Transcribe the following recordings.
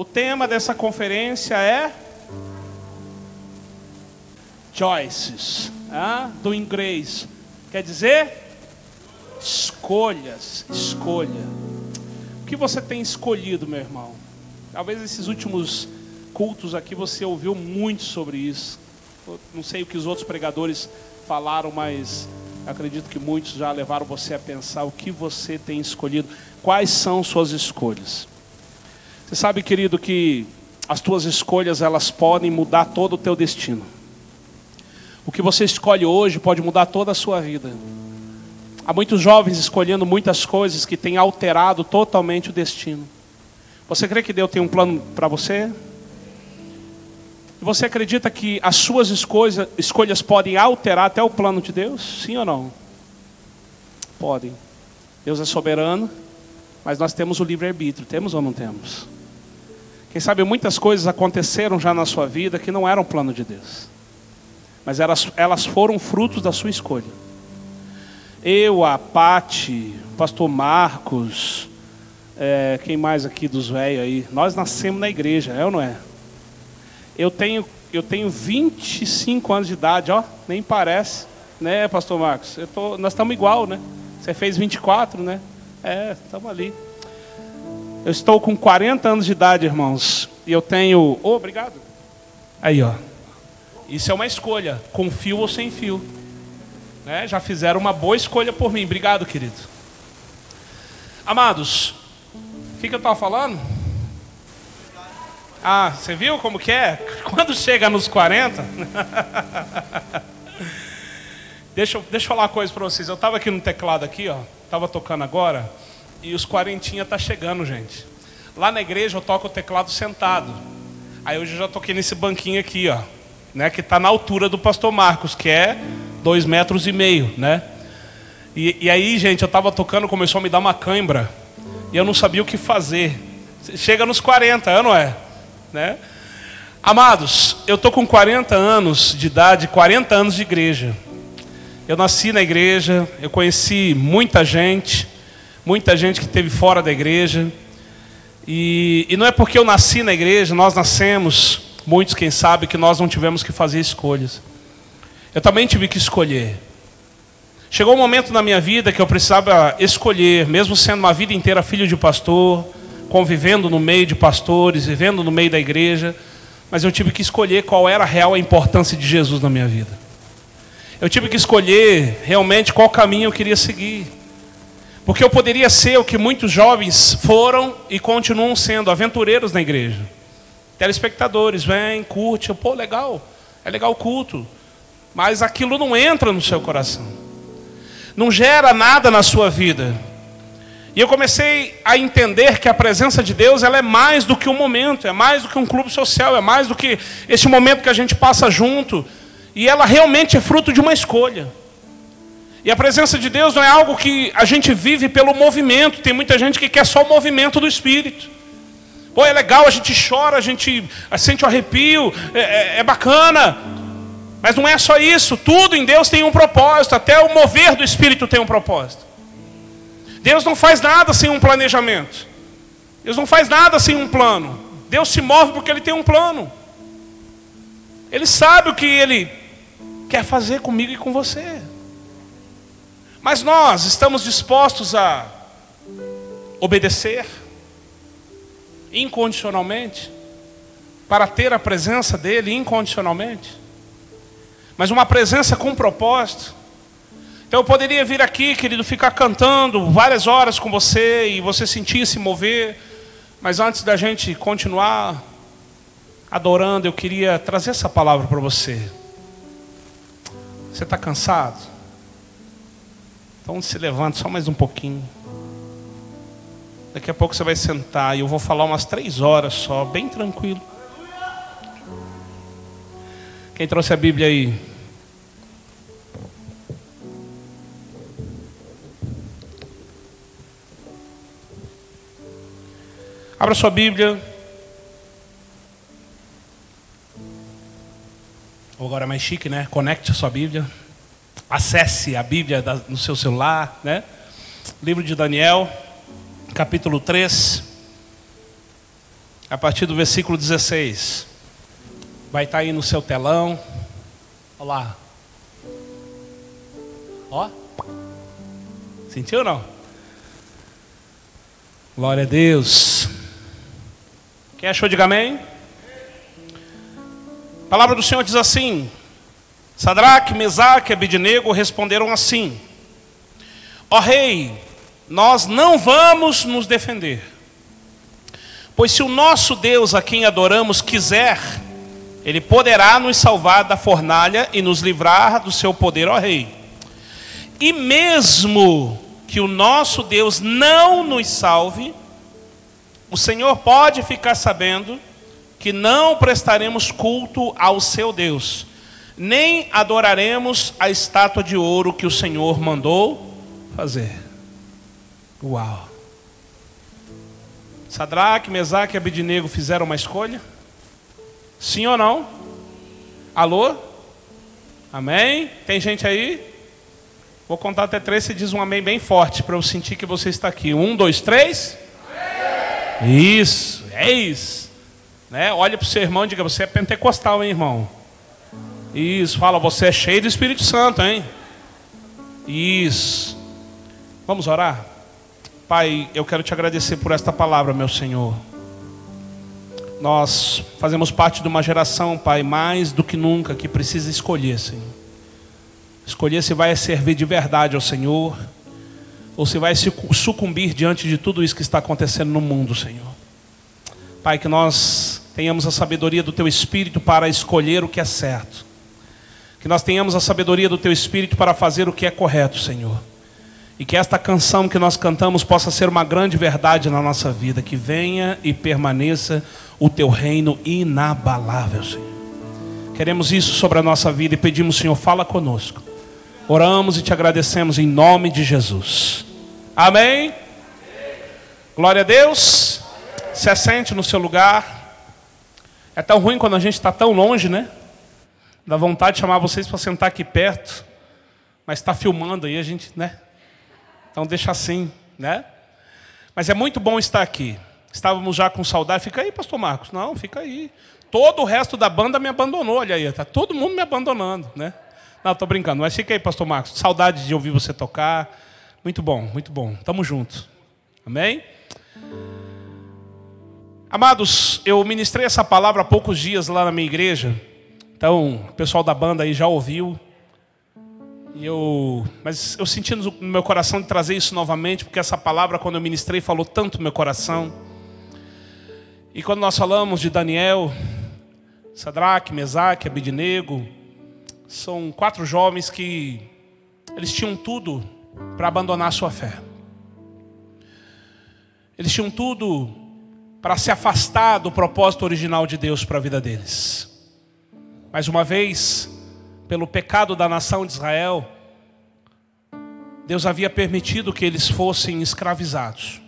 O tema dessa conferência é choices, ah, do inglês. Quer dizer escolhas, escolha. O que você tem escolhido, meu irmão? Talvez esses últimos cultos aqui você ouviu muito sobre isso. Eu não sei o que os outros pregadores falaram, mas acredito que muitos já levaram você a pensar o que você tem escolhido, quais são suas escolhas. Você sabe, querido, que as tuas escolhas elas podem mudar todo o teu destino. O que você escolhe hoje pode mudar toda a sua vida. Há muitos jovens escolhendo muitas coisas que têm alterado totalmente o destino. Você crê que Deus tem um plano para você? Você acredita que as suas escolhas, escolhas podem alterar até o plano de Deus? Sim ou não? Podem. Deus é soberano, mas nós temos o livre-arbítrio. Temos ou não temos? Quem sabe muitas coisas aconteceram já na sua vida que não eram plano de Deus. Mas elas, elas foram frutos da sua escolha. Eu, a Pati, pastor Marcos, é, quem mais aqui dos velhos aí? Nós nascemos na igreja, é ou não é? Eu tenho, eu tenho 25 anos de idade, ó, nem parece, né, pastor Marcos? Eu tô, nós estamos igual, né? Você fez 24, né? É, estamos ali. Eu estou com 40 anos de idade, irmãos, e eu tenho. Oh, obrigado. Aí, ó. Isso é uma escolha, com fio ou sem fio. Né? Já fizeram uma boa escolha por mim. Obrigado, querido. Amados, o que, que eu estava falando? Ah, você viu como que é? Quando chega nos 40. deixa, eu, deixa eu falar uma coisa para vocês. Eu estava aqui no teclado aqui, ó. Estava tocando agora. E os quarentinha tá chegando, gente. Lá na igreja eu toco o teclado sentado. Aí hoje eu já toquei nesse banquinho aqui, ó. Né, que está na altura do pastor Marcos, que é dois metros e meio, né? E, e aí, gente, eu estava tocando, começou a me dar uma cãibra. E eu não sabia o que fazer. Chega nos 40 anos, é? Né? Amados, eu estou com 40 anos de idade, 40 anos de igreja. Eu nasci na igreja, eu conheci muita gente, muita gente que esteve fora da igreja. E, e não é porque eu nasci na igreja, nós nascemos, muitos quem sabe, que nós não tivemos que fazer escolhas. Eu também tive que escolher. Chegou um momento na minha vida que eu precisava escolher, mesmo sendo uma vida inteira filho de pastor, convivendo no meio de pastores, vivendo no meio da igreja, mas eu tive que escolher qual era a real importância de Jesus na minha vida. Eu tive que escolher realmente qual caminho eu queria seguir. Porque eu poderia ser o que muitos jovens foram e continuam sendo, aventureiros na igreja. Telespectadores, vem, curte, pô, legal, é legal o culto. Mas aquilo não entra no seu coração. Não gera nada na sua vida. E eu comecei a entender que a presença de Deus ela é mais do que um momento, é mais do que um clube social, é mais do que esse momento que a gente passa junto. E ela realmente é fruto de uma escolha. E a presença de Deus não é algo que a gente vive pelo movimento. Tem muita gente que quer só o movimento do Espírito. Pô, é legal, a gente chora, a gente sente o arrepio, é, é, é bacana. Mas não é só isso. Tudo em Deus tem um propósito. Até o mover do Espírito tem um propósito. Deus não faz nada sem um planejamento. Deus não faz nada sem um plano. Deus se move porque Ele tem um plano. Ele sabe o que Ele quer fazer comigo e com você. Mas nós estamos dispostos a obedecer incondicionalmente para ter a presença dEle incondicionalmente. Mas uma presença com propósito. Então eu poderia vir aqui, querido, ficar cantando várias horas com você e você sentir se mover. Mas antes da gente continuar adorando, eu queria trazer essa palavra para você. Você está cansado? Então se levante só mais um pouquinho. Daqui a pouco você vai sentar e eu vou falar umas três horas só, bem tranquilo. Quem trouxe a Bíblia aí? Abra sua Bíblia. Ou agora é mais chique, né? Conecte a sua Bíblia. Acesse a Bíblia no seu celular, né? Livro de Daniel, capítulo 3. a partir do versículo 16. Vai estar aí no seu telão. Olha lá. Ó. Sentiu ou não? Glória a Deus. Quem achou, diga amém. A palavra do Senhor diz assim: Sadraque, Mesaque e Abidnego responderam assim: Ó rei, nós não vamos nos defender. Pois se o nosso Deus a quem adoramos quiser, ele poderá nos salvar da fornalha e nos livrar do seu poder, ó rei. E mesmo que o nosso Deus não nos salve, o Senhor pode ficar sabendo que não prestaremos culto ao seu Deus, nem adoraremos a estátua de ouro que o Senhor mandou fazer. Uau! Sadraque, Mesaque e Abidinego fizeram uma escolha? Sim ou não? Alô? Amém? Tem gente aí? Vou contar até três e diz um amém bem forte para eu sentir que você está aqui. Um, dois, três. Isso, é isso. Né? Olha para o seu irmão e diga: Você é pentecostal, hein, irmão? Isso, fala, você é cheio do Espírito Santo, hein? Isso. Vamos orar? Pai, eu quero te agradecer por esta palavra, meu Senhor. Nós fazemos parte de uma geração, Pai, mais do que nunca, que precisa escolher, Senhor. Escolher se vai servir de verdade ao Senhor, ou se vai sucumbir diante de tudo isso que está acontecendo no mundo, Senhor. Pai, que nós tenhamos a sabedoria do Teu Espírito para escolher o que é certo. Que nós tenhamos a sabedoria do Teu Espírito para fazer o que é correto, Senhor. E que esta canção que nós cantamos possa ser uma grande verdade na nossa vida. Que venha e permaneça o teu reino inabalável, Senhor. Queremos isso sobre a nossa vida e pedimos, Senhor, fala conosco. Oramos e te agradecemos em nome de Jesus. Amém. Glória a Deus. Se assente no seu lugar. É tão ruim quando a gente está tão longe, né? Dá vontade de chamar vocês para sentar aqui perto. Mas está filmando aí, a gente, né? Então deixa assim, né? Mas é muito bom estar aqui. Estávamos já com saudade. Fica aí, pastor Marcos. Não, fica aí. Todo o resto da banda me abandonou, olha aí. Está todo mundo me abandonando, né? Não, estou brincando. Mas fica aí, pastor Marcos. Saudade de ouvir você tocar. Muito bom, muito bom. Tamo junto. Amém? Amados, eu ministrei essa palavra há poucos dias lá na minha igreja. Então, o pessoal da banda aí já ouviu. E eu, mas eu senti no meu coração de trazer isso novamente, porque essa palavra, quando eu ministrei, falou tanto no meu coração. E quando nós falamos de Daniel, Sadraque, Mesaque, Abidnego, são quatro jovens que eles tinham tudo para abandonar a sua fé. Eles tinham tudo para se afastar do propósito original de Deus para a vida deles. Mais uma vez, pelo pecado da nação de Israel, Deus havia permitido que eles fossem escravizados.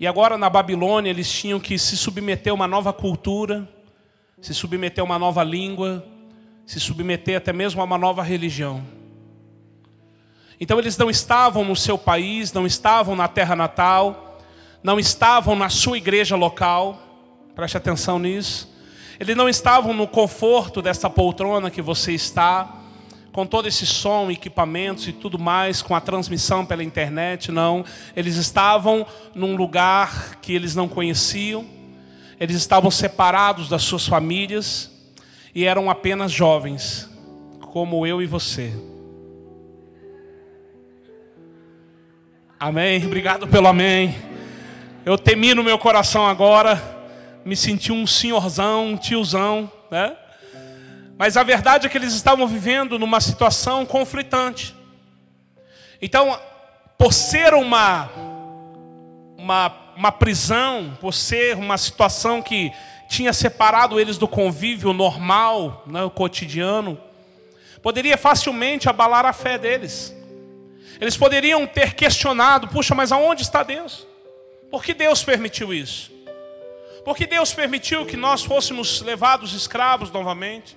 E agora na Babilônia eles tinham que se submeter a uma nova cultura, se submeter a uma nova língua, se submeter até mesmo a uma nova religião. Então eles não estavam no seu país, não estavam na terra natal, não estavam na sua igreja local, preste atenção nisso. Eles não estavam no conforto dessa poltrona que você está, com todo esse som, equipamentos e tudo mais, com a transmissão pela internet, não. Eles estavam num lugar que eles não conheciam, eles estavam separados das suas famílias e eram apenas jovens, como eu e você. Amém. Obrigado pelo amém. Eu temi no meu coração agora me senti um senhorzão, um tiozão, né? Mas a verdade é que eles estavam vivendo numa situação conflitante. Então, por ser uma, uma, uma prisão, por ser uma situação que tinha separado eles do convívio normal, né, o cotidiano, poderia facilmente abalar a fé deles. Eles poderiam ter questionado: puxa, mas aonde está Deus? Por que Deus permitiu isso? Porque Deus permitiu que nós fôssemos levados escravos novamente.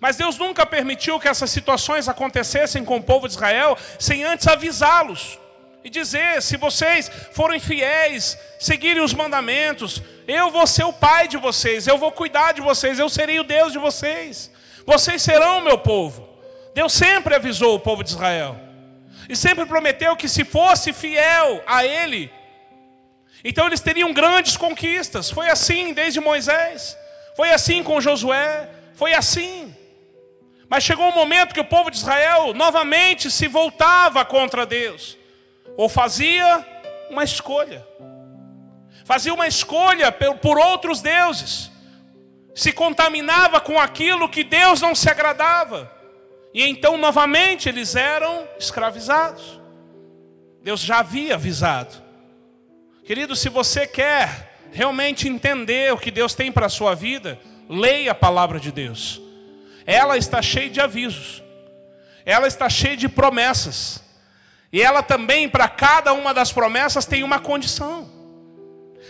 Mas Deus nunca permitiu que essas situações acontecessem com o povo de Israel sem antes avisá-los e dizer: se vocês forem fiéis, seguirem os mandamentos, eu vou ser o pai de vocês, eu vou cuidar de vocês, eu serei o Deus de vocês, vocês serão o meu povo. Deus sempre avisou o povo de Israel, e sempre prometeu que se fosse fiel a Ele, então eles teriam grandes conquistas. Foi assim desde Moisés, foi assim com Josué, foi assim. Mas chegou um momento que o povo de Israel novamente se voltava contra Deus ou fazia uma escolha. Fazia uma escolha por outros deuses. Se contaminava com aquilo que Deus não se agradava. E então novamente eles eram escravizados. Deus já havia avisado. Querido, se você quer realmente entender o que Deus tem para a sua vida, leia a palavra de Deus. Ela está cheia de avisos. Ela está cheia de promessas. E ela também, para cada uma das promessas, tem uma condição.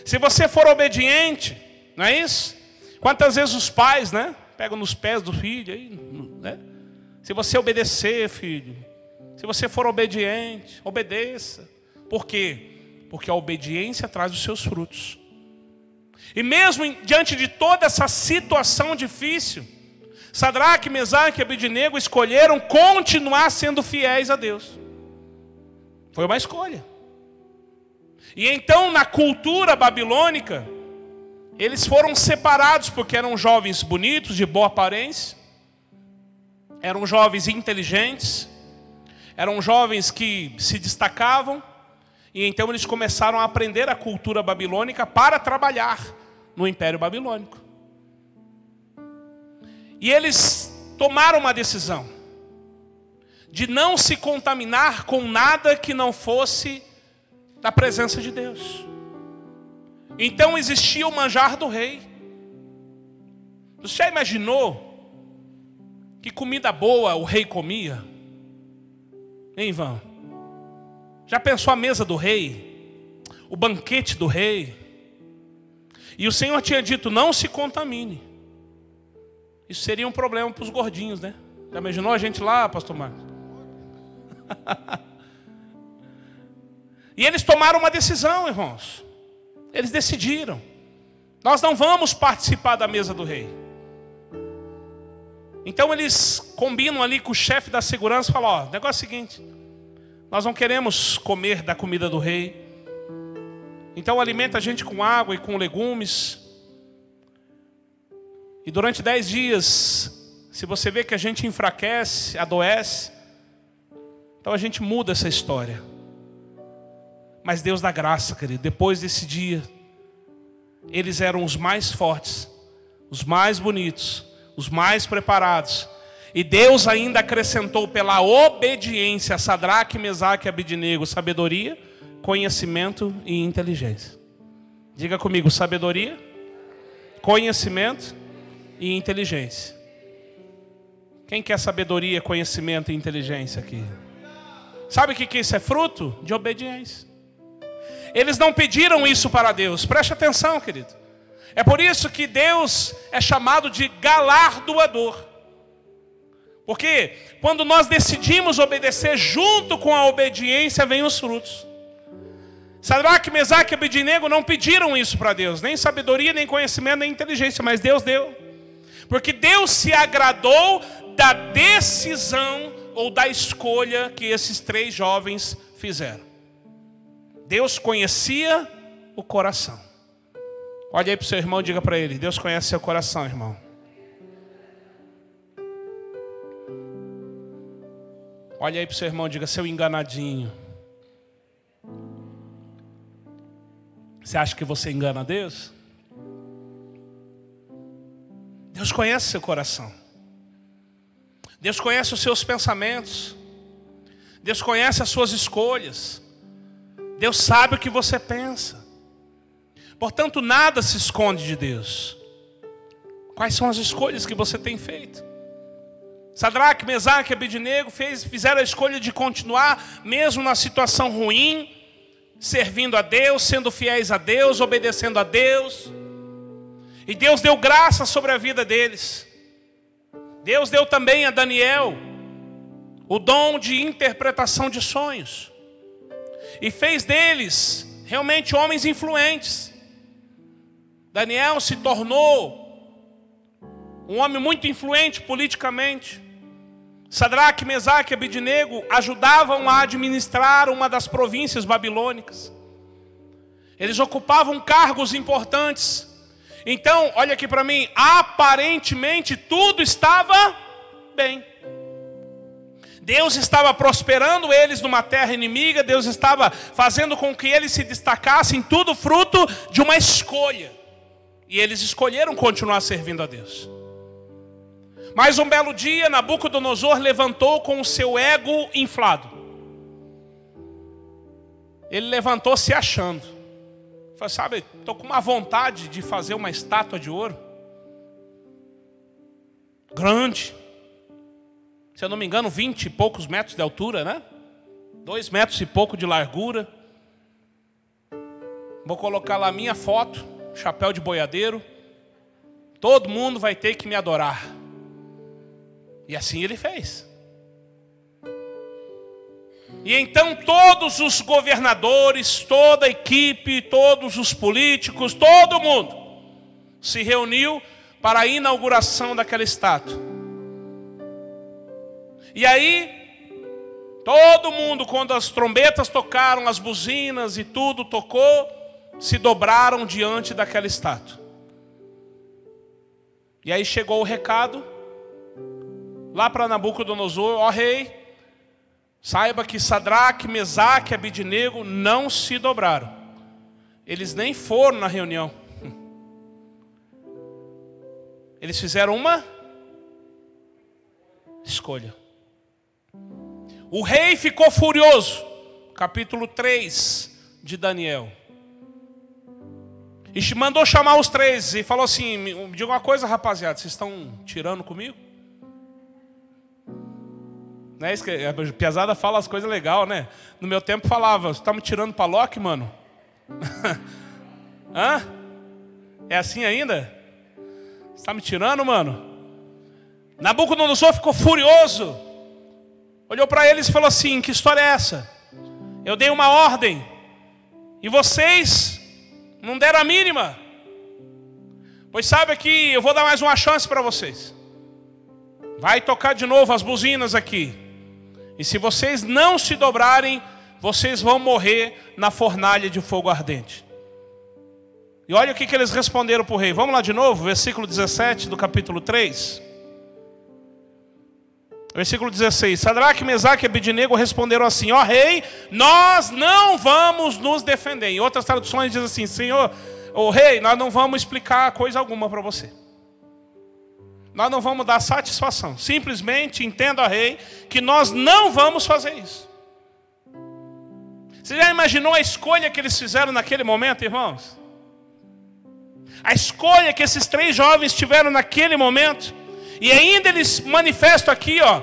Se você for obediente, não é isso? Quantas vezes os pais, né? Pegam nos pés do filho, aí, né? Se você obedecer, filho, se você for obediente, obedeça. Por quê? Porque a obediência traz os seus frutos. E mesmo diante de toda essa situação difícil, Sadraque, Mesaque e Abidinego escolheram continuar sendo fiéis a Deus. Foi uma escolha. E então, na cultura babilônica, eles foram separados porque eram jovens bonitos, de boa aparência, eram jovens inteligentes, eram jovens que se destacavam, e então eles começaram a aprender a cultura babilônica para trabalhar no Império Babilônico. E eles tomaram uma decisão de não se contaminar com nada que não fosse da presença de Deus. Então existia o manjar do rei. Você já imaginou que comida boa o rei comia? Hein, Ivan? Já pensou a mesa do rei? O banquete do rei? E o Senhor tinha dito: não se contamine. Isso seria um problema para os gordinhos, né? Já imaginou a gente lá, pastor Marcos? e eles tomaram uma decisão, irmãos. Eles decidiram. Nós não vamos participar da mesa do rei. Então eles combinam ali com o chefe da segurança e falam: Ó, negócio é o seguinte, nós não queremos comer da comida do rei. Então alimenta a gente com água e com legumes. E durante dez dias, se você vê que a gente enfraquece, adoece, então a gente muda essa história. Mas Deus dá graça, querido. Depois desse dia, eles eram os mais fortes, os mais bonitos, os mais preparados. E Deus ainda acrescentou pela obediência a Sadraque, Mesaque e Abidinego sabedoria, conhecimento e inteligência. Diga comigo, sabedoria, conhecimento e inteligência. Quem quer sabedoria, conhecimento e inteligência aqui? Sabe o que isso é fruto? De obediência. Eles não pediram isso para Deus, preste atenção, querido. É por isso que Deus é chamado de galardoador. Porque quando nós decidimos obedecer, junto com a obediência vem os frutos. Sadraque, Mesaque e Abidinego não pediram isso para Deus, nem sabedoria, nem conhecimento, nem inteligência, mas Deus deu. Porque Deus se agradou da decisão ou da escolha que esses três jovens fizeram. Deus conhecia o coração. Olha aí para o seu irmão e diga para ele: Deus conhece seu coração, irmão. Olha aí para o seu irmão diga: seu enganadinho. Você acha que você engana Deus? Deus conhece seu coração. Deus conhece os seus pensamentos. Deus conhece as suas escolhas. Deus sabe o que você pensa. Portanto, nada se esconde de Deus. Quais são as escolhas que você tem feito? Sadraque, Mesaque e Abednego fez, fizeram a escolha de continuar, mesmo na situação ruim, servindo a Deus, sendo fiéis a Deus, obedecendo a Deus. E Deus deu graça sobre a vida deles. Deus deu também a Daniel o dom de interpretação de sonhos. e fez deles realmente homens influentes. Daniel se tornou um homem muito influente politicamente. Sadraque, Mesaque e Abidnego ajudavam a administrar uma das províncias babilônicas. Eles ocupavam cargos importantes. Então, olha aqui para mim, aparentemente tudo estava bem. Deus estava prosperando eles numa terra inimiga, Deus estava fazendo com que eles se destacassem, tudo fruto de uma escolha. E eles escolheram continuar servindo a Deus. Mas um belo dia, Nabucodonosor levantou com o seu ego inflado. Ele levantou se achando. Falei, sabe, estou com uma vontade de fazer uma estátua de ouro. Grande. Se eu não me engano, vinte e poucos metros de altura, né? Dois metros e pouco de largura. Vou colocar lá minha foto, chapéu de boiadeiro. Todo mundo vai ter que me adorar. E assim ele fez. E então todos os governadores, toda a equipe, todos os políticos, todo mundo se reuniu para a inauguração daquela estátua. E aí, todo mundo, quando as trombetas tocaram, as buzinas e tudo tocou, se dobraram diante daquela estátua. E aí chegou o recado lá para Nabucodonosor, ó rei, saiba que Sadraque, Mesaque e Abidinego não se dobraram. Eles nem foram na reunião. Eles fizeram uma escolha. O rei ficou furioso. Capítulo 3 de Daniel. E mandou chamar os três e falou assim: me diga uma coisa, rapaziada, vocês estão tirando comigo? Né? A Piazada fala as coisas legais, né? No meu tempo falava, você está me tirando para Loki, mano? Hã? É assim ainda? Você está me tirando, mano? Nabucodonosor ficou furioso. Olhou para eles e falou assim: Que história é essa? Eu dei uma ordem e vocês não deram a mínima. Pois sabe que eu vou dar mais uma chance para vocês. Vai tocar de novo as buzinas aqui. E se vocês não se dobrarem, vocês vão morrer na fornalha de fogo ardente. E olha o que, que eles responderam para o rei. Vamos lá de novo, versículo 17 do capítulo 3. Versículo 16: Sadraque, Mesaque e Abidinego responderam assim: Ó rei, nós não vamos nos defender. Em outras traduções diz assim: Senhor, o rei, nós não vamos explicar coisa alguma para você nós não vamos dar satisfação. Simplesmente entenda, rei, que nós não vamos fazer isso. Você já imaginou a escolha que eles fizeram naquele momento, irmãos? A escolha que esses três jovens tiveram naquele momento. E ainda eles manifestam aqui, ó,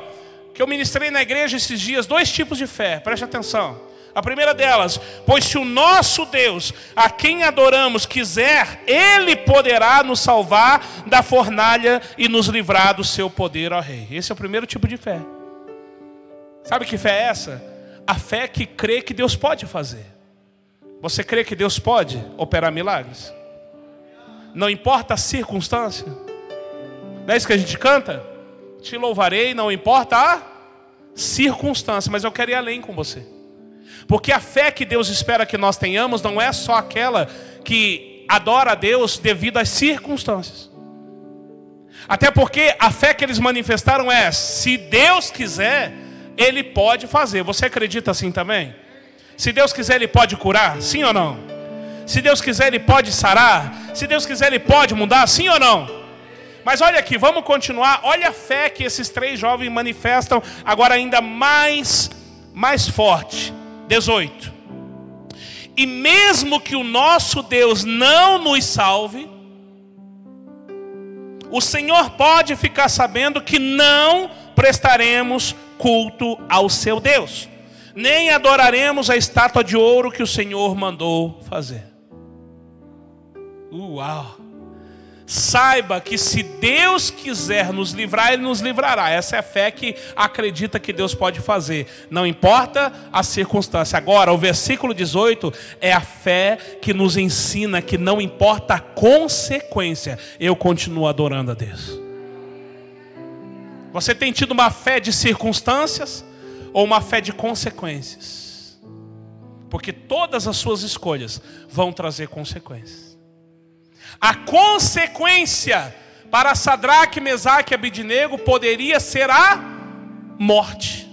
que eu ministrei na igreja esses dias, dois tipos de fé, preste atenção. A primeira delas, pois se o nosso Deus, a quem adoramos, quiser, Ele poderá nos salvar da fornalha e nos livrar do seu poder, ó Rei. Esse é o primeiro tipo de fé. Sabe que fé é essa? A fé que crê que Deus pode fazer. Você crê que Deus pode operar milagres? Não importa a circunstância. Não é isso que a gente canta? Te louvarei, não importa a circunstância, mas eu quero ir além com você. Porque a fé que Deus espera que nós tenhamos não é só aquela que adora a Deus devido às circunstâncias. Até porque a fé que eles manifestaram é: se Deus quiser, Ele pode fazer. Você acredita assim também? Se Deus quiser, Ele pode curar? Sim ou não? Se Deus quiser, Ele pode sarar? Se Deus quiser, Ele pode mudar? Sim ou não? Mas olha aqui, vamos continuar. Olha a fé que esses três jovens manifestam agora ainda mais, mais forte. 18. E mesmo que o nosso Deus não nos salve, o Senhor pode ficar sabendo que não prestaremos culto ao seu Deus, nem adoraremos a estátua de ouro que o Senhor mandou fazer. Uau! Saiba que se Deus quiser nos livrar, Ele nos livrará. Essa é a fé que acredita que Deus pode fazer. Não importa a circunstância. Agora, o versículo 18 é a fé que nos ensina que não importa a consequência, eu continuo adorando a Deus. Você tem tido uma fé de circunstâncias ou uma fé de consequências? Porque todas as suas escolhas vão trazer consequências. A consequência para Sadraque, Mesaque e Abidinego poderia ser a morte.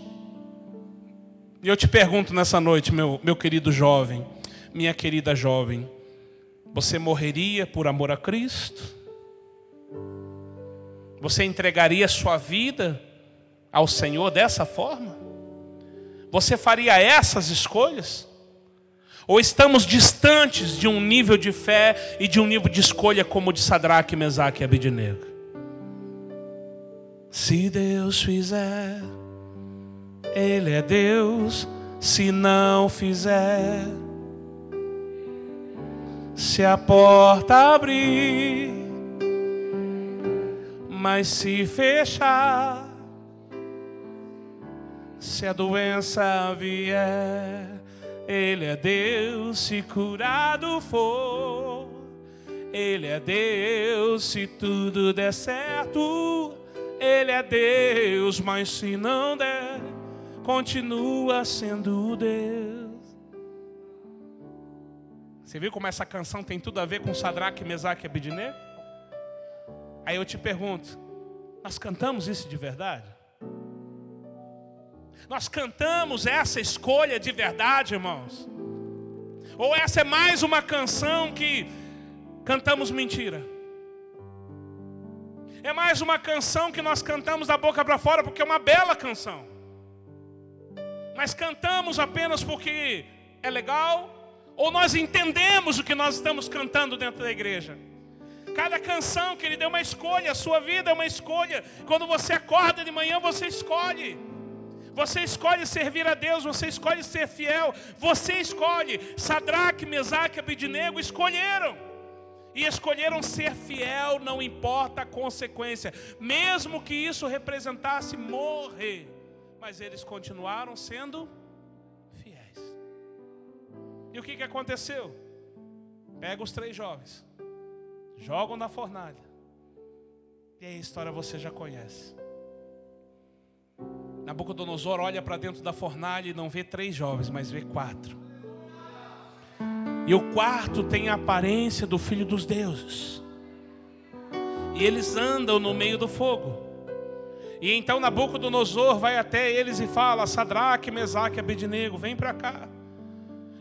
E eu te pergunto nessa noite, meu, meu querido jovem, minha querida jovem, você morreria por amor a Cristo? Você entregaria sua vida ao Senhor dessa forma? Você faria essas escolhas? Ou estamos distantes de um nível de fé e de um nível de escolha como o de Sadraque, Mesaque e Abednego? Se Deus fizer, Ele é Deus. Se não fizer, se a porta abrir, mas se fechar, se a doença vier, ele é Deus se curado for. Ele é Deus se tudo der certo. Ele é Deus, mas se não der, continua sendo Deus. Você viu como essa canção tem tudo a ver com Sadraque, Mesaque e Abednego? Aí eu te pergunto, nós cantamos isso de verdade? Nós cantamos essa escolha de verdade, irmãos? Ou essa é mais uma canção que cantamos mentira? É mais uma canção que nós cantamos da boca para fora porque é uma bela canção. Mas cantamos apenas porque é legal? Ou nós entendemos o que nós estamos cantando dentro da igreja? Cada canção que ele deu uma escolha, a sua vida é uma escolha. Quando você acorda de manhã, você escolhe. Você escolhe servir a Deus, você escolhe ser fiel, você escolhe. Sadraque, Mesaque Abidinego escolheram. E escolheram ser fiel, não importa a consequência, mesmo que isso representasse morrer. Mas eles continuaram sendo fiéis. E o que, que aconteceu? Pega os três jovens, jogam na fornalha. E a história você já conhece. Nabucodonosor olha para dentro da fornalha e não vê três jovens, mas vê quatro. E o quarto tem a aparência do filho dos deuses. E eles andam no meio do fogo. E então Nabucodonosor vai até eles e fala: Sadraque, Mesaque Abednego, vem para cá.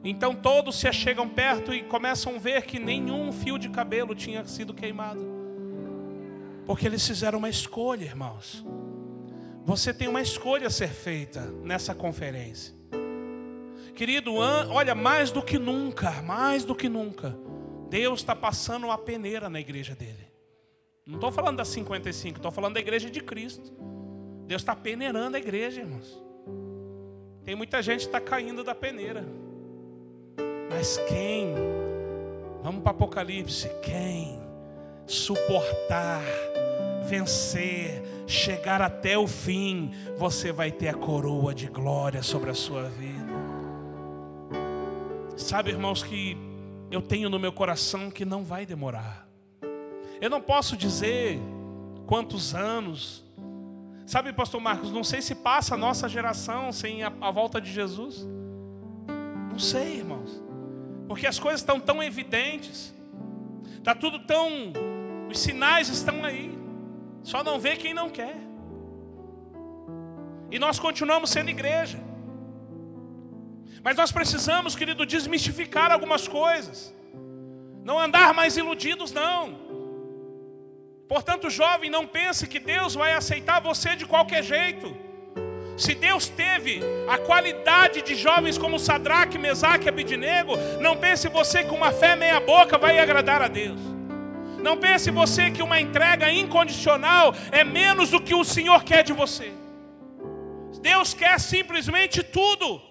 Então todos se achegam perto e começam a ver que nenhum fio de cabelo tinha sido queimado. Porque eles fizeram uma escolha, irmãos. Você tem uma escolha a ser feita nessa conferência. Querido, olha, mais do que nunca, mais do que nunca, Deus está passando uma peneira na igreja dele. Não estou falando das 55, estou falando da igreja de Cristo. Deus está peneirando a igreja, irmãos. Tem muita gente que está caindo da peneira. Mas quem, vamos para Apocalipse, quem suportar, vencer, chegar até o fim, você vai ter a coroa de glória sobre a sua vida. Sabe, irmãos, que eu tenho no meu coração que não vai demorar. Eu não posso dizer quantos anos. Sabe, pastor Marcos, não sei se passa a nossa geração sem a, a volta de Jesus. Não sei, irmãos. Porque as coisas estão tão evidentes. Está tudo tão. Os sinais estão aí. Só não vê quem não quer. E nós continuamos sendo igreja. Mas nós precisamos, querido, desmistificar algumas coisas. Não andar mais iludidos, não. Portanto, jovem, não pense que Deus vai aceitar você de qualquer jeito. Se Deus teve a qualidade de jovens como Sadraque, Mesaque e Abidinego, não pense você que uma fé meia boca vai agradar a Deus. Não pense você que uma entrega incondicional é menos do que o Senhor quer de você. Deus quer simplesmente tudo.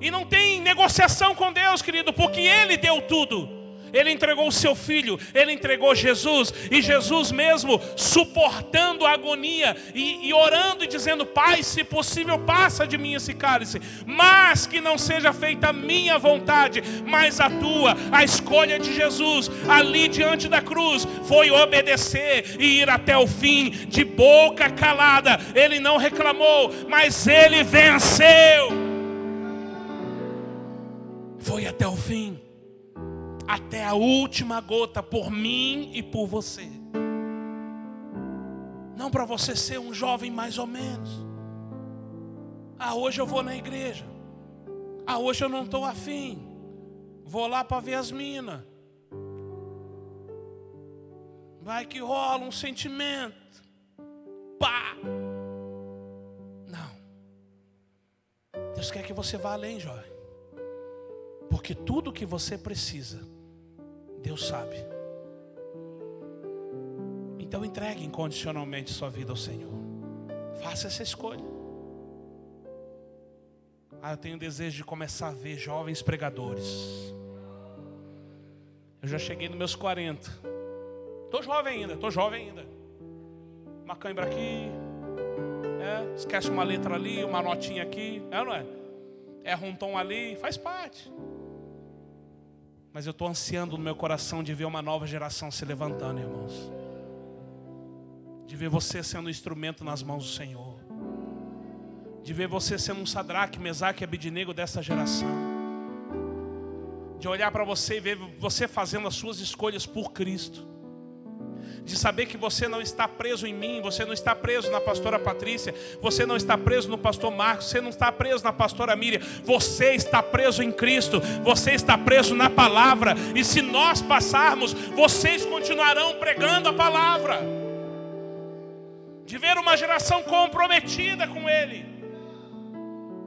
E não tem negociação com Deus, querido, porque Ele deu tudo. Ele entregou o seu filho, ele entregou Jesus, e Jesus mesmo suportando a agonia e, e, orando e dizendo: Pai, se possível, passa de mim esse cálice, mas que não seja feita a minha vontade, mas a tua. A escolha de Jesus ali diante da cruz foi obedecer e ir até o fim, de boca calada. Ele não reclamou, mas ele venceu. Foi até o fim até a última gota por mim e por você. Não para você ser um jovem mais ou menos. Ah, hoje eu vou na igreja. Ah, hoje eu não estou afim. Vou lá para ver as minas. Vai que rola um sentimento. Pá! Não. Deus quer que você vá além, jovem. Porque tudo que você precisa Deus sabe. Então entregue incondicionalmente sua vida ao Senhor. Faça essa escolha. Ah, eu tenho desejo de começar a ver jovens pregadores. Eu já cheguei nos meus 40. Estou jovem ainda, estou jovem ainda. Uma cãibra aqui. É, esquece uma letra ali, uma notinha aqui. É não é? Erra um tom ali, faz parte. Mas eu estou ansiando no meu coração de ver uma nova geração se levantando, irmãos. De ver você sendo um instrumento nas mãos do Senhor. De ver você sendo um Sadraque, Mesaque e Abidinego dessa geração. De olhar para você e ver você fazendo as suas escolhas por Cristo de saber que você não está preso em mim, você não está preso na pastora Patrícia, você não está preso no pastor Marcos, você não está preso na pastora Miriam, você está preso em Cristo, você está preso na palavra, e se nós passarmos, vocês continuarão pregando a palavra. De ver uma geração comprometida com Ele.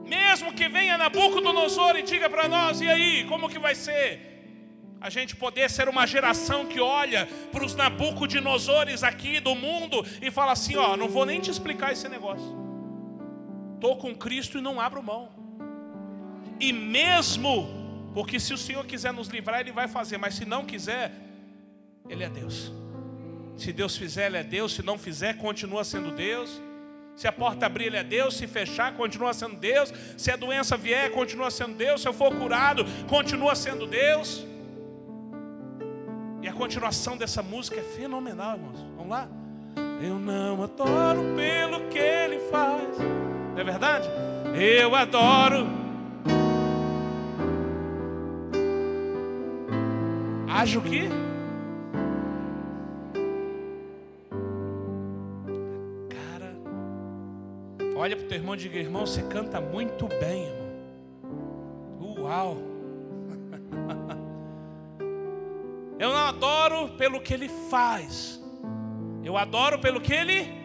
Mesmo que venha Nabucodonosor e diga para nós, e aí, como que vai ser? A gente poder ser uma geração que olha para os Nabucodonosores aqui do mundo e fala assim: ó, não vou nem te explicar esse negócio. Estou com Cristo e não abro mão. E mesmo, porque se o Senhor quiser nos livrar, Ele vai fazer, mas se não quiser, Ele é Deus. Se Deus fizer, Ele é Deus, se não fizer, continua sendo Deus. Se a porta abrir, Ele é Deus. Se fechar, continua sendo Deus. Se a doença vier, continua sendo Deus. Se eu for curado, continua sendo Deus. E a continuação dessa música é fenomenal, irmãos. Vamos lá? Eu não adoro pelo que ele faz. Não é verdade? Eu adoro. Acho que. Cara, olha para o teu irmão e diga: irmão, você canta muito bem, irmão. Uau! Eu não adoro pelo que ele faz. Eu adoro pelo que ele é.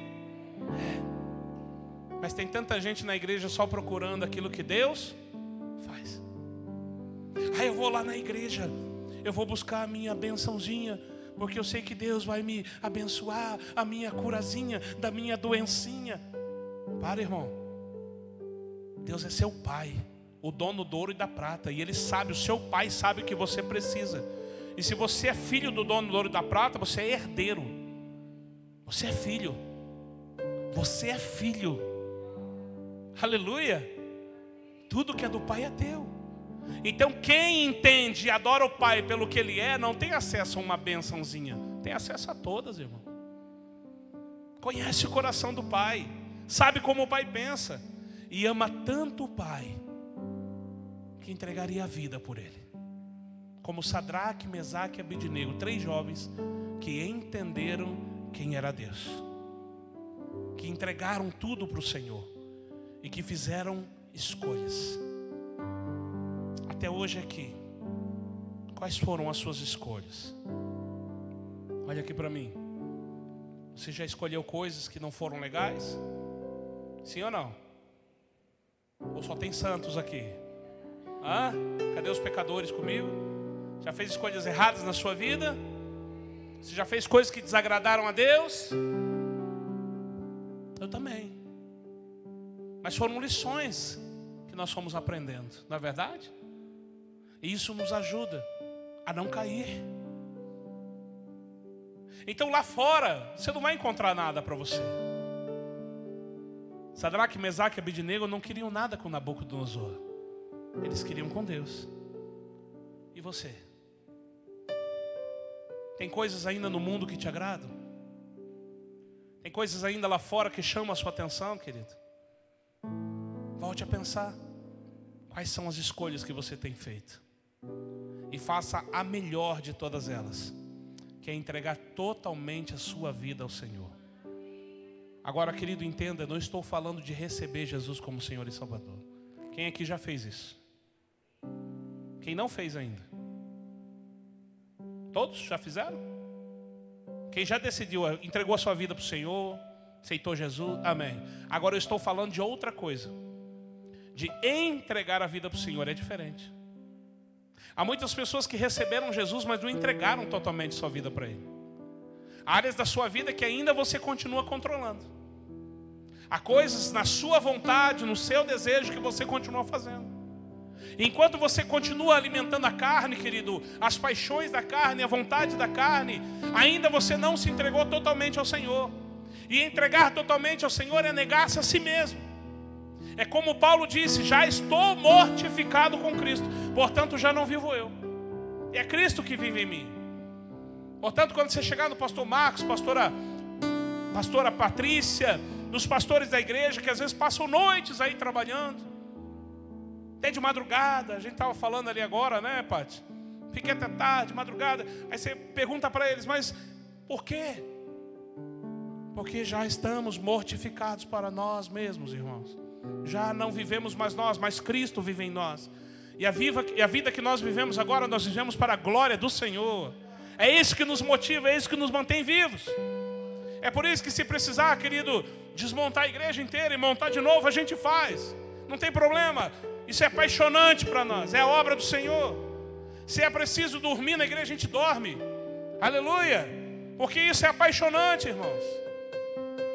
Mas tem tanta gente na igreja só procurando aquilo que Deus faz. Ah, eu vou lá na igreja, eu vou buscar a minha bençãozinha, porque eu sei que Deus vai me abençoar, a minha curazinha da minha doencinha. Para, irmão. Deus é seu pai, o dono do ouro e da prata, e ele sabe, o seu pai sabe o que você precisa. E se você é filho do dono do ouro e da prata, você é herdeiro. Você é filho. Você é filho. Aleluia. Tudo que é do Pai é teu. Então quem entende e adora o Pai pelo que Ele é, não tem acesso a uma bençãozinha. Tem acesso a todas, irmão. Conhece o coração do Pai. Sabe como o Pai pensa. E ama tanto o Pai que entregaria a vida por Ele como Sadraque, Mesaque e Abednego, três jovens que entenderam quem era Deus, que entregaram tudo para o Senhor e que fizeram escolhas. Até hoje aqui, quais foram as suas escolhas? Olha aqui para mim. Você já escolheu coisas que não foram legais? Sim ou não? Ou só tem santos aqui? Hã? Cadê os pecadores comigo? Já fez escolhas erradas na sua vida? Você já fez coisas que desagradaram a Deus? Eu também. Mas foram lições que nós fomos aprendendo, não é verdade? E isso nos ajuda a não cair. Então lá fora, você não vai encontrar nada para você. Sadraque, Mesaque e Abednego não queriam nada com Nabucodonosor. Eles queriam com Deus. E você? Tem coisas ainda no mundo que te agradam? Tem coisas ainda lá fora que chamam a sua atenção, querido? Volte a pensar. Quais são as escolhas que você tem feito? E faça a melhor de todas elas, que é entregar totalmente a sua vida ao Senhor. Agora, querido, entenda, não estou falando de receber Jesus como Senhor e Salvador. Quem aqui já fez isso? Quem não fez ainda? Todos já fizeram? Quem já decidiu, entregou a sua vida para o Senhor, aceitou Jesus, amém. Agora eu estou falando de outra coisa. De entregar a vida para o Senhor é diferente. Há muitas pessoas que receberam Jesus, mas não entregaram totalmente sua vida para Ele. Há áreas da sua vida que ainda você continua controlando. Há coisas na sua vontade, no seu desejo que você continua fazendo. Enquanto você continua alimentando a carne, querido, as paixões da carne, a vontade da carne, ainda você não se entregou totalmente ao Senhor. E entregar totalmente ao Senhor é negar-se a si mesmo. É como Paulo disse: já estou mortificado com Cristo, portanto já não vivo eu. É Cristo que vive em mim. Portanto, quando você chegar no pastor Marcos, pastora, pastora Patrícia, nos pastores da igreja que às vezes passam noites aí trabalhando, até de madrugada, a gente estava falando ali agora, né, Pati? Fiquei até tarde, madrugada. Aí você pergunta para eles, mas por quê? Porque já estamos mortificados para nós mesmos, irmãos. Já não vivemos mais nós, mas Cristo vive em nós. E a, viva, e a vida que nós vivemos agora, nós vivemos para a glória do Senhor. É isso que nos motiva, é isso que nos mantém vivos. É por isso que, se precisar, querido, desmontar a igreja inteira e montar de novo, a gente faz. Não tem problema. Isso é apaixonante para nós, é a obra do Senhor. Se é preciso dormir na igreja, a gente dorme. Aleluia! Porque isso é apaixonante, irmãos.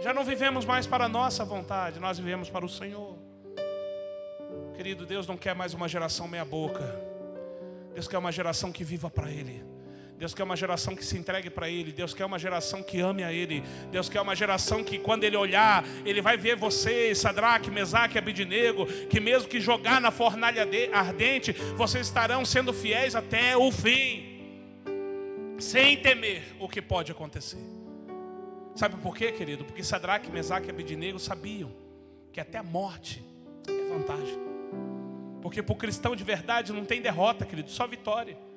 Já não vivemos mais para a nossa vontade, nós vivemos para o Senhor. Querido, Deus não quer mais uma geração meia-boca. Deus quer uma geração que viva para Ele. Deus quer uma geração que se entregue para Ele. Deus quer uma geração que ame a Ele. Deus quer uma geração que, quando Ele olhar, Ele vai ver você, Sadraque, Mesaque Abidinego, que mesmo que jogar na fornalha ardente, vocês estarão sendo fiéis até o fim, sem temer o que pode acontecer. Sabe por quê, querido? Porque Sadraque, Mesaque e Abidinego sabiam que até a morte é vantagem. Porque para o cristão de verdade não tem derrota, querido, só vitória.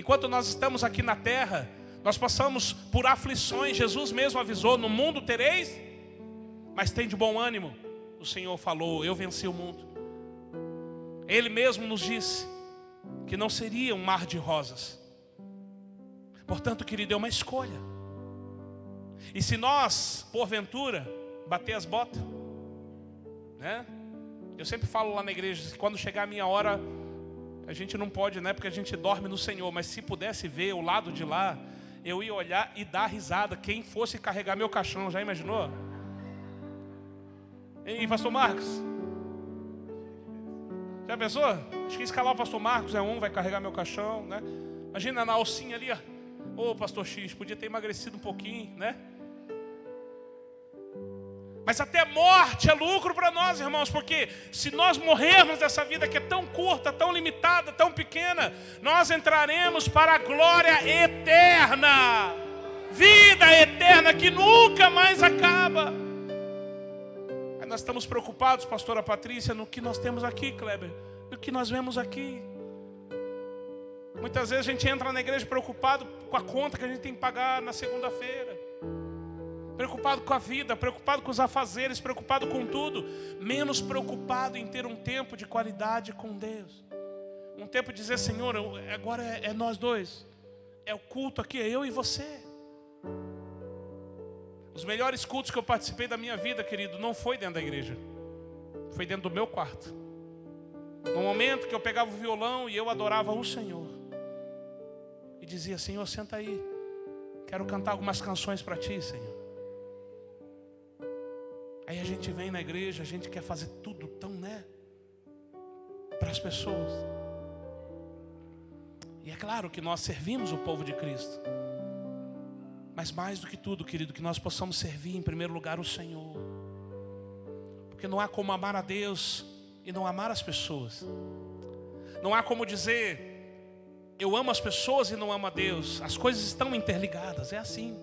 Enquanto nós estamos aqui na terra, nós passamos por aflições. Jesus mesmo avisou: No mundo tereis, mas tem de bom ânimo. O Senhor falou: Eu venci o mundo. Ele mesmo nos disse que não seria um mar de rosas. Portanto, querido, é uma escolha. E se nós, porventura, bater as botas, né? Eu sempre falo lá na igreja que quando chegar a minha hora a gente não pode, né? Porque a gente dorme no Senhor. Mas se pudesse ver o lado de lá, eu ia olhar e dar risada. Quem fosse carregar meu caixão, já imaginou? Ei, pastor Marcos? Já pensou? Acho que escalar o pastor Marcos é um, vai carregar meu caixão, né? Imagina na alcinha ali, ó. Ô, pastor X, podia ter emagrecido um pouquinho, né? Mas até morte é lucro para nós, irmãos, porque se nós morrermos dessa vida que é tão curta, tão limitada, tão pequena, nós entraremos para a glória eterna. Vida eterna que nunca mais acaba. Aí nós estamos preocupados, pastora Patrícia, no que nós temos aqui, Kleber, no que nós vemos aqui. Muitas vezes a gente entra na igreja preocupado com a conta que a gente tem que pagar na segunda-feira preocupado com a vida, preocupado com os afazeres, preocupado com tudo, menos preocupado em ter um tempo de qualidade com Deus. Um tempo de dizer, Senhor, agora é, é nós dois, é o culto aqui, é eu e você. Os melhores cultos que eu participei da minha vida, querido, não foi dentro da igreja, foi dentro do meu quarto. No momento que eu pegava o violão e eu adorava o Senhor, e dizia: Senhor, senta aí, quero cantar algumas canções para ti, Senhor. Aí a gente vem na igreja, a gente quer fazer tudo tão, né? Para as pessoas. E é claro que nós servimos o povo de Cristo. Mas mais do que tudo, querido, que nós possamos servir em primeiro lugar o Senhor. Porque não há como amar a Deus e não amar as pessoas. Não há como dizer, eu amo as pessoas e não amo a Deus. As coisas estão interligadas, é assim.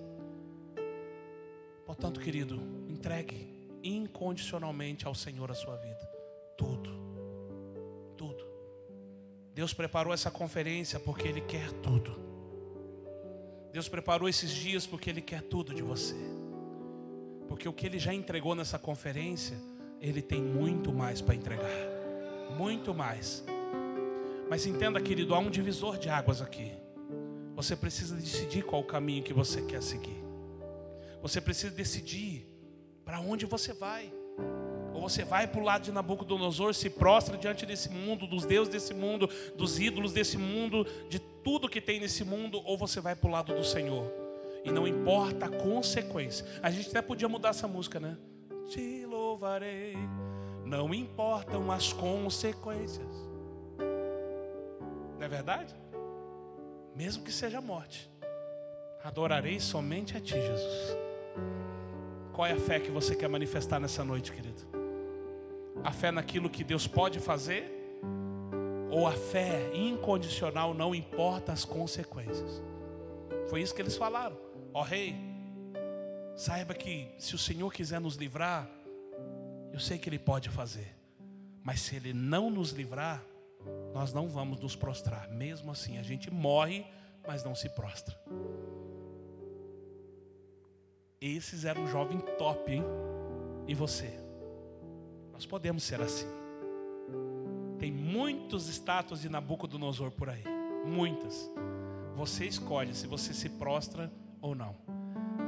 Portanto, querido, entregue incondicionalmente ao Senhor a sua vida. Tudo. Tudo. Deus preparou essa conferência porque Ele quer tudo. Deus preparou esses dias porque Ele quer tudo de você. Porque o que Ele já entregou nessa conferência, Ele tem muito mais para entregar. Muito mais. Mas entenda, querido, há um divisor de águas aqui. Você precisa decidir qual o caminho que você quer seguir. Você precisa decidir para onde você vai. Ou você vai para o lado de Nabucodonosor, se prostra diante desse mundo, dos deuses desse mundo, dos ídolos desse mundo, de tudo que tem nesse mundo, ou você vai para o lado do Senhor. E não importa a consequência. A gente até podia mudar essa música, né? Te louvarei, não importam as consequências. Não é verdade? Mesmo que seja morte, adorarei somente a Ti, Jesus. Qual é a fé que você quer manifestar nessa noite, querido? A fé naquilo que Deus pode fazer? Ou a fé incondicional, não importa as consequências? Foi isso que eles falaram. Ó oh, rei, saiba que se o Senhor quiser nos livrar, eu sei que Ele pode fazer. Mas se Ele não nos livrar, nós não vamos nos prostrar. Mesmo assim, a gente morre, mas não se prostra. Esses eram jovem top, hein? E você? Nós podemos ser assim. Tem muitos estátuas de Nabucodonosor por aí. Muitas. Você escolhe se você se prostra ou não.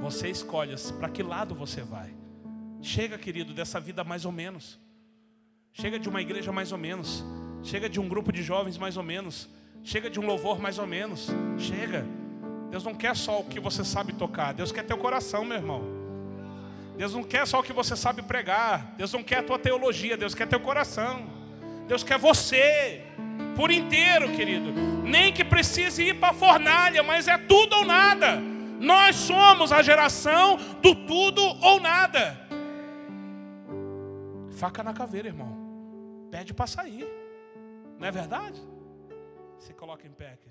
Você escolhe para que lado você vai. Chega, querido, dessa vida mais ou menos. Chega de uma igreja mais ou menos. Chega de um grupo de jovens mais ou menos. Chega de um louvor mais ou menos. Chega. Deus não quer só o que você sabe tocar. Deus quer teu coração, meu irmão. Deus não quer só o que você sabe pregar. Deus não quer a tua teologia. Deus quer teu coração. Deus quer você por inteiro, querido. Nem que precise ir para a fornalha, mas é tudo ou nada. Nós somos a geração do tudo ou nada. Faca na caveira, irmão. Pede para sair. Não é verdade? Se coloca em pé, querido.